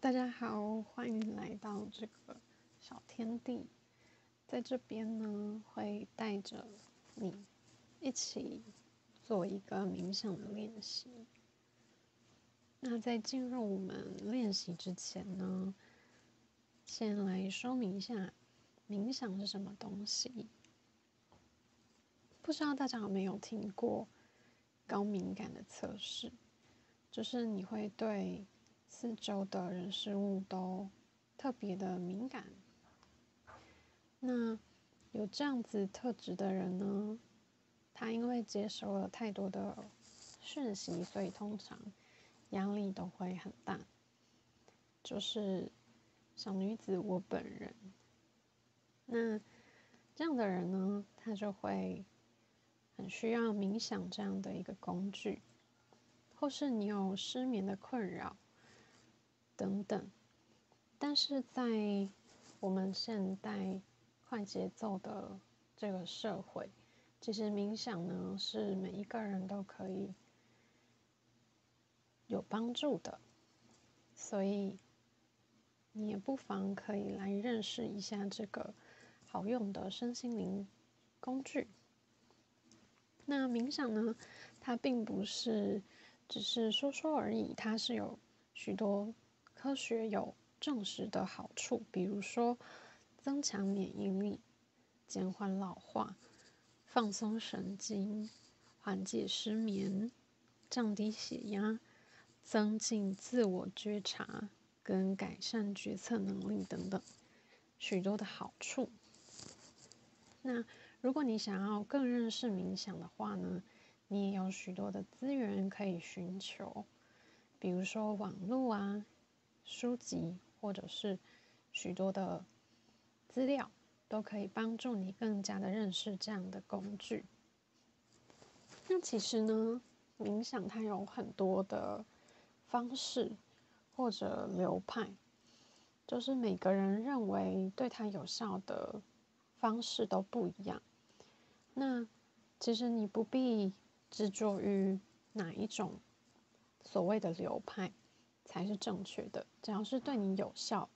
大家好，欢迎来到这个小天地。在这边呢，会带着你一起做一个冥想的练习。那在进入我们练习之前呢，先来说明一下冥想是什么东西。不知道大家有没有听过高敏感的测试？就是你会对四周的人事物都特别的敏感。那有这样子特质的人呢，他因为接收了太多的讯息，所以通常压力都会很大。就是小女子我本人，那这样的人呢，他就会很需要冥想这样的一个工具。或是你有失眠的困扰等等，但是在我们现代快节奏的这个社会，其实冥想呢是每一个人都可以有帮助的，所以你也不妨可以来认识一下这个好用的身心灵工具。那冥想呢，它并不是。只是说说而已，它是有许多科学有证实的好处，比如说增强免疫力、减缓老化、放松神经、缓解失眠、降低血压、增进自我觉察跟改善决策能力等等，许多的好处。那如果你想要更认识冥想的话呢？你也有许多的资源可以寻求，比如说网络啊、书籍，或者是许多的资料，都可以帮助你更加的认识这样的工具。那其实呢，冥想它有很多的方式或者流派，就是每个人认为对它有效的方式都不一样。那其实你不必。执着于哪一种所谓的流派才是正确的？只要是对你有效，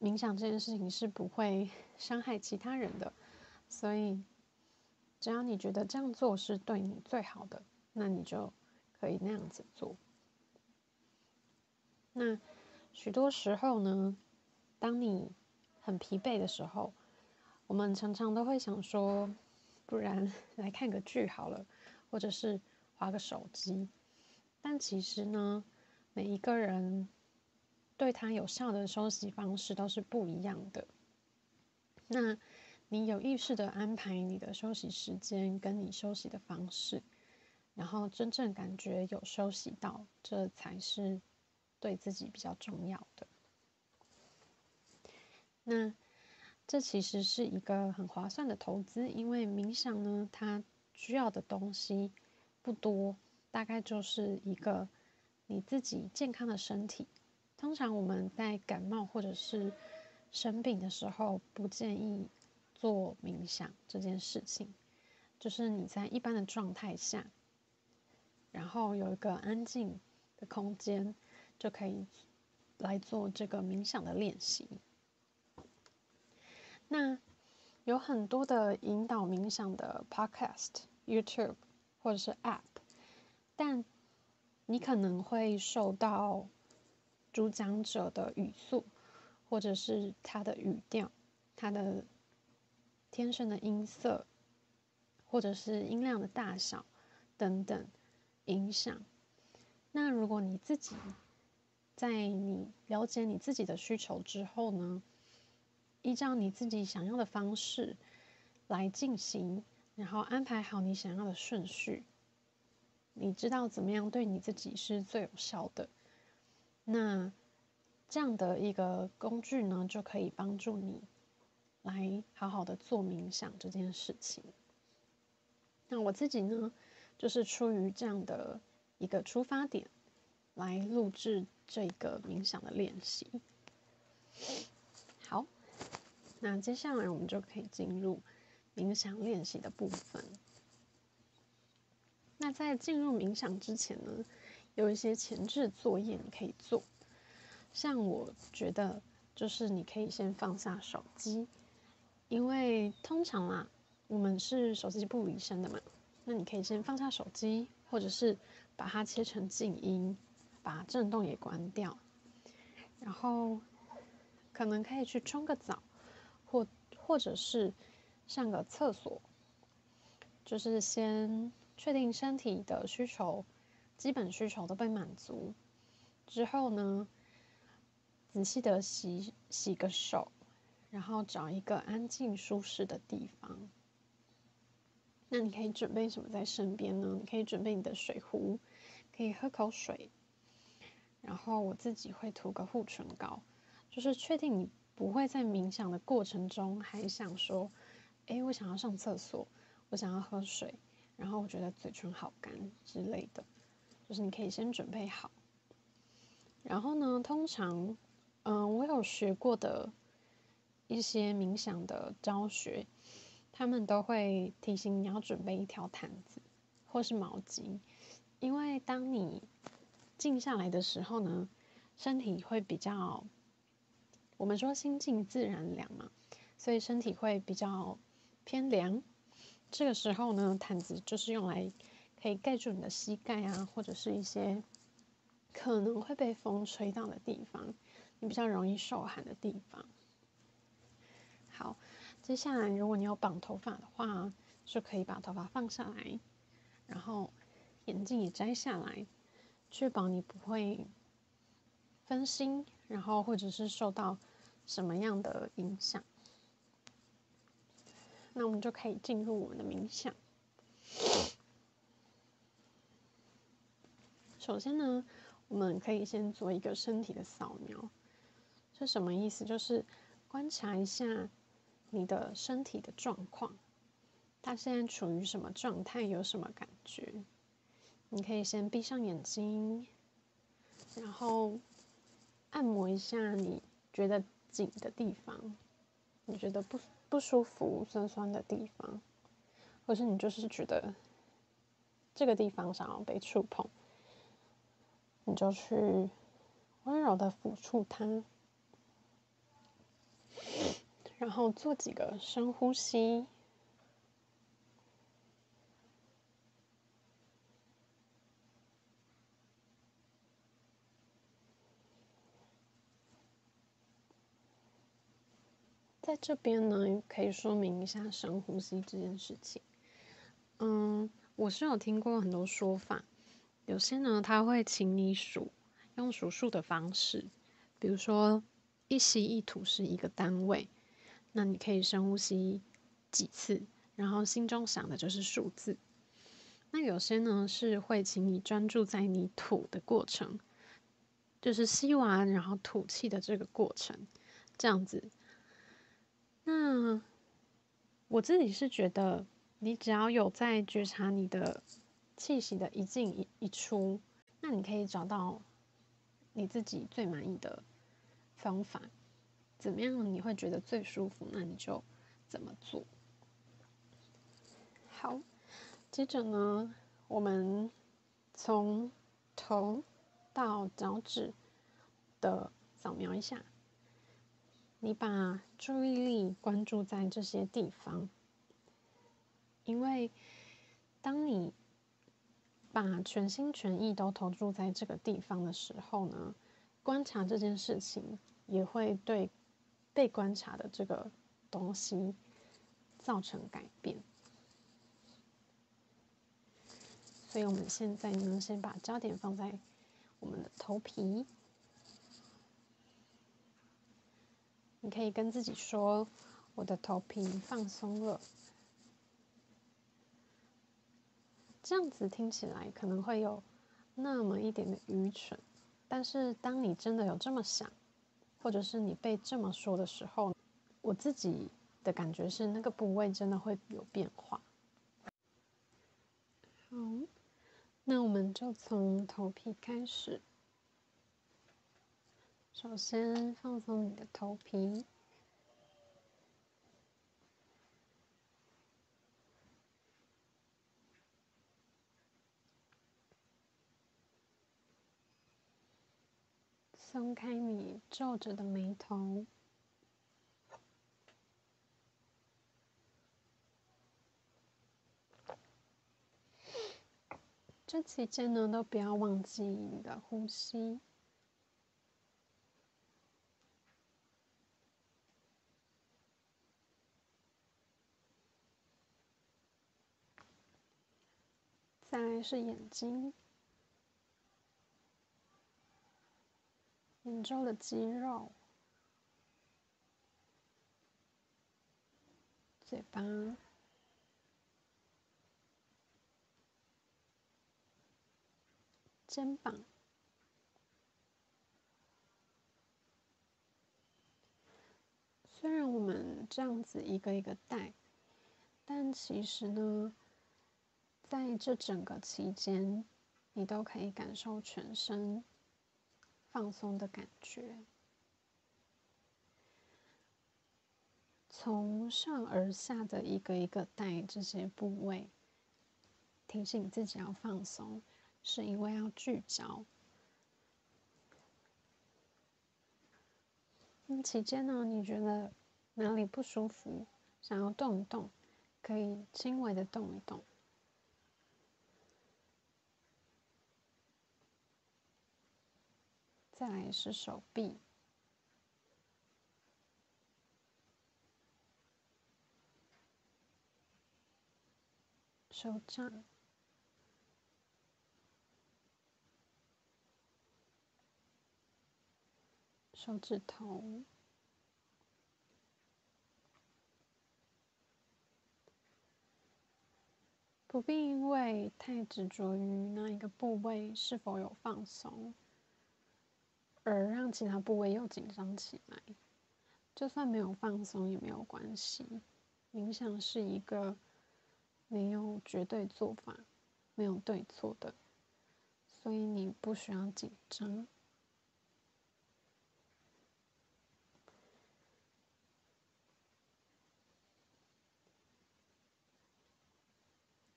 冥想这件事情是不会 伤害其他人的。所以，只要你觉得这样做是对你最好的，那你就可以那样子做。那许多时候呢，当你很疲惫的时候，我们常常都会想说，不然 来看个剧好了。或者是划个手机，但其实呢，每一个人对他有效的休息方式都是不一样的。那你有意识的安排你的休息时间，跟你休息的方式，然后真正感觉有休息到，这才是对自己比较重要的。那这其实是一个很划算的投资，因为冥想呢，它。需要的东西不多，大概就是一个你自己健康的身体。通常我们在感冒或者是生病的时候，不建议做冥想这件事情。就是你在一般的状态下，然后有一个安静的空间，就可以来做这个冥想的练习。那。有很多的引导冥想的 Podcast、YouTube 或者是 App，但你可能会受到主讲者的语速，或者是他的语调、他的天生的音色，或者是音量的大小等等影响。那如果你自己在你了解你自己的需求之后呢？依照你自己想要的方式来进行，然后安排好你想要的顺序。你知道怎么样对你自己是最有效的？那这样的一个工具呢，就可以帮助你来好好的做冥想这件事情。那我自己呢，就是出于这样的一个出发点来录制这个冥想的练习。好。那接下来我们就可以进入冥想练习的部分。那在进入冥想之前呢，有一些前置作业你可以做，像我觉得，就是你可以先放下手机，因为通常啊，我们是手机不离身的嘛。那你可以先放下手机，或者是把它切成静音，把震动也关掉，然后可能可以去冲个澡，或或者是上个厕所，就是先确定身体的需求。基本需求都被满足之后呢，仔细的洗洗个手，然后找一个安静舒适的地方。那你可以准备什么在身边呢？你可以准备你的水壶，可以喝口水。然后我自己会涂个护唇膏，就是确定你不会在冥想的过程中还想说：“哎，我想要上厕所，我想要喝水，然后我觉得嘴唇好干之类的。”就是你可以先准备好，然后呢，通常，嗯，我有学过的一些冥想的教学，他们都会提醒你要准备一条毯子或是毛巾，因为当你静下来的时候呢，身体会比较，我们说心静自然凉嘛，所以身体会比较偏凉，这个时候呢，毯子就是用来。可以盖住你的膝盖啊，或者是一些可能会被风吹到的地方，你比较容易受寒的地方。好，接下来如果你有绑头发的话，就可以把头发放下来，然后眼镜也摘下来，确保你不会分心，然后或者是受到什么样的影响。那我们就可以进入我们的冥想。首先呢，我们可以先做一个身体的扫描，是什么意思？就是观察一下你的身体的状况，它现在处于什么状态，有什么感觉？你可以先闭上眼睛，然后按摩一下你觉得紧的地方，你觉得不不舒服、酸酸的地方，或是你就是觉得这个地方想要被触碰。你就去温柔的抚触它，然后做几个深呼吸。在这边呢，可以说明一下深呼吸这件事情。嗯，我是有听过很多说法。有些呢，他会请你数，用数数的方式，比如说一吸一吐是一个单位，那你可以深呼吸几次，然后心中想的就是数字。那有些呢是会请你专注在你吐的过程，就是吸完然后吐气的这个过程，这样子。那我自己是觉得，你只要有在觉察你的。气息的一进一一出，那你可以找到你自己最满意的方法，怎么样你会觉得最舒服，那你就怎么做。好，接着呢，我们从头到脚趾的扫描一下，你把注意力关注在这些地方，因为当你把全心全意都投注在这个地方的时候呢，观察这件事情也会对被观察的这个东西造成改变。所以我们现在呢，先把焦点放在我们的头皮。你可以跟自己说：“我的头皮放松了。”这样子听起来可能会有那么一点的愚蠢，但是当你真的有这么想，或者是你被这么说的时候，我自己的感觉是那个部位真的会有变化。好，那我们就从头皮开始，首先放松你的头皮。松开你皱着的眉头。这期间呢，都不要忘记你的呼吸。再来是眼睛，眼周的肌肉，嘴巴。肩膀，虽然我们这样子一个一个带，但其实呢，在这整个期间，你都可以感受全身放松的感觉，从上而下的一个一个带这些部位，提醒自己要放松。是因为要聚焦。那期间呢，你觉得哪里不舒服，想要动一动，可以轻微的动一动。再来是手臂、手掌。手指头，不必因为太执着于那一个部位是否有放松，而让其他部位又紧张起来。就算没有放松也没有关系。冥想是一个没有绝对做法、没有对错的，所以你不需要紧张。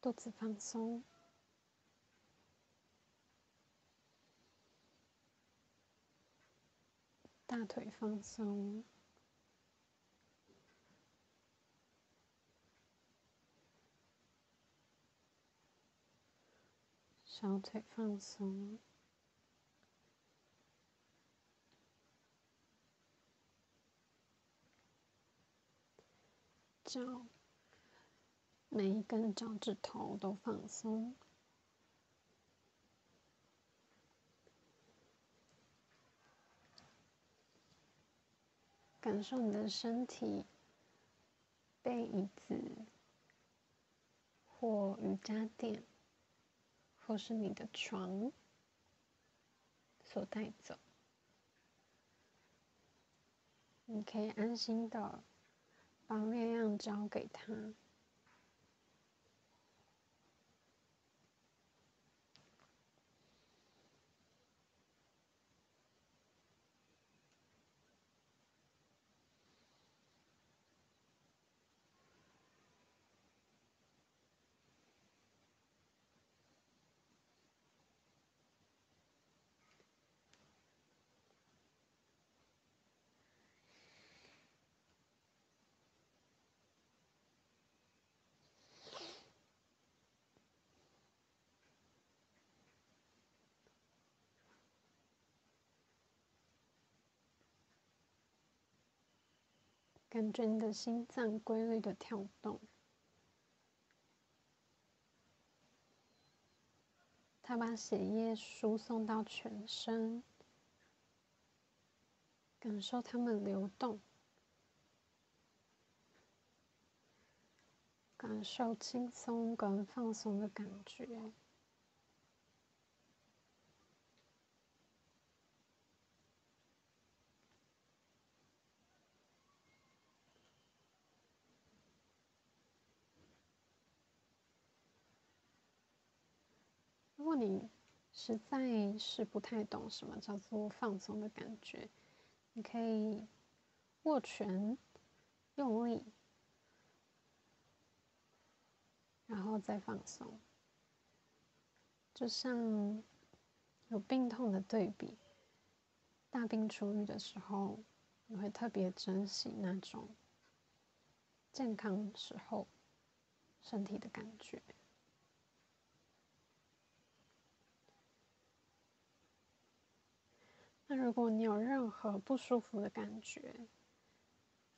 肚子放松，大腿放松，小腿放松，脚。每一根脚趾头都放松，感受你的身体被椅子或瑜伽垫，或是你的床所带走。你可以安心的把力量交给他。感觉你的心脏规律的跳动，它把血液输送到全身，感受它们流动，感受轻松跟放松的感觉。你实在是不太懂什么叫做放松的感觉，你可以握拳，用力，然后再放松，就像有病痛的对比，大病初愈的时候，你会特别珍惜那种健康时候身体的感觉。那如果你有任何不舒服的感觉，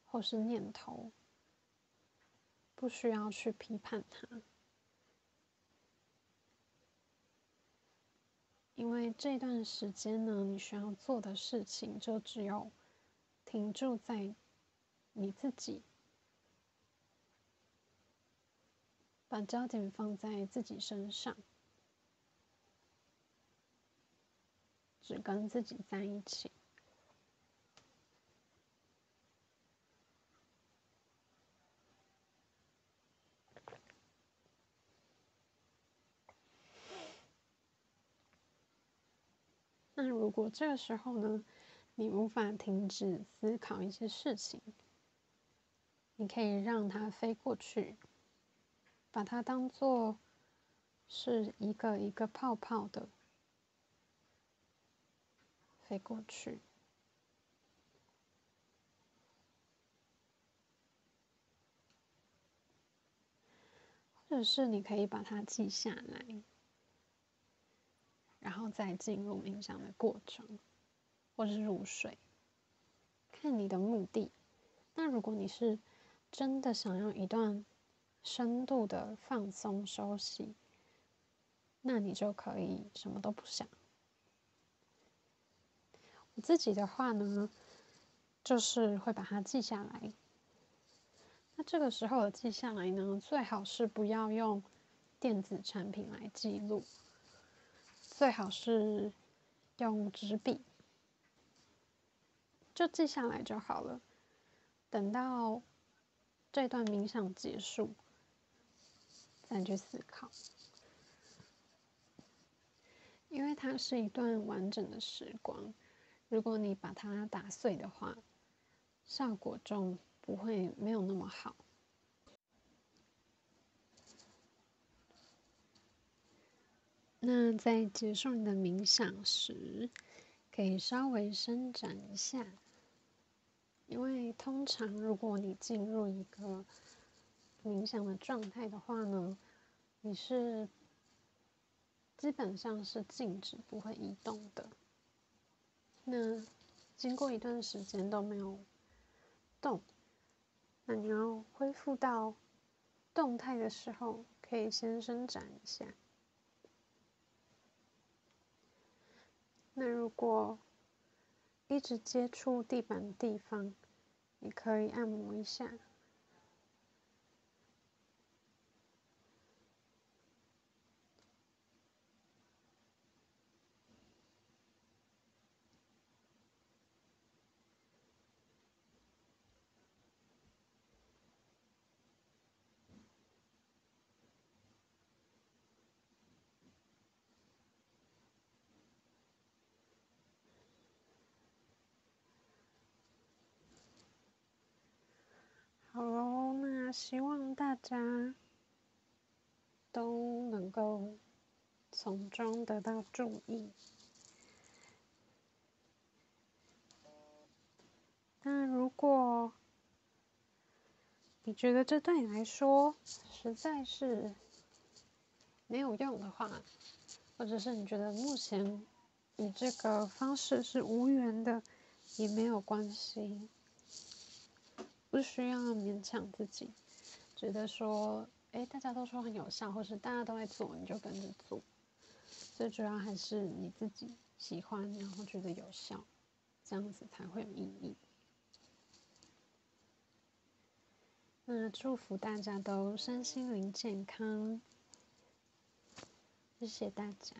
或是念头，不需要去批判它，因为这段时间呢，你需要做的事情就只有停住在你自己，把焦点放在自己身上。只跟自己在一起。那如果这个时候呢，你无法停止思考一些事情，你可以让它飞过去，把它当做是一个一个泡泡的。飞过去，或者是你可以把它记下来，然后再进入冥想的过程，或者是入睡，看你的目的。那如果你是真的想要一段深度的放松休息，那你就可以什么都不想。自己的话呢，就是会把它记下来。那这个时候记下来呢，最好是不要用电子产品来记录，最好是用纸笔，就记下来就好了。等到这段冥想结束，再去思考，因为它是一段完整的时光。如果你把它打碎的话，效果就不会没有那么好。那在结束你的冥想时，可以稍微伸展一下，因为通常如果你进入一个冥想的状态的话呢，你是基本上是静止不会移动的。那经过一段时间都没有动，那你要恢复到动态的时候，可以先伸展一下。那如果一直接触地板的地方，你可以按摩一下。好喽，希望大家都能够从中得到注意。那如果你觉得这对你来说实在是没有用的话，或者是你觉得目前你这个方式是无缘的，也没有关系。不需要勉强自己，觉得说，哎，大家都说很有效，或是大家都在做，你就跟着做。最主要还是你自己喜欢，然后觉得有效，这样子才会有意义。那祝福大家都身心灵健康，谢谢大家。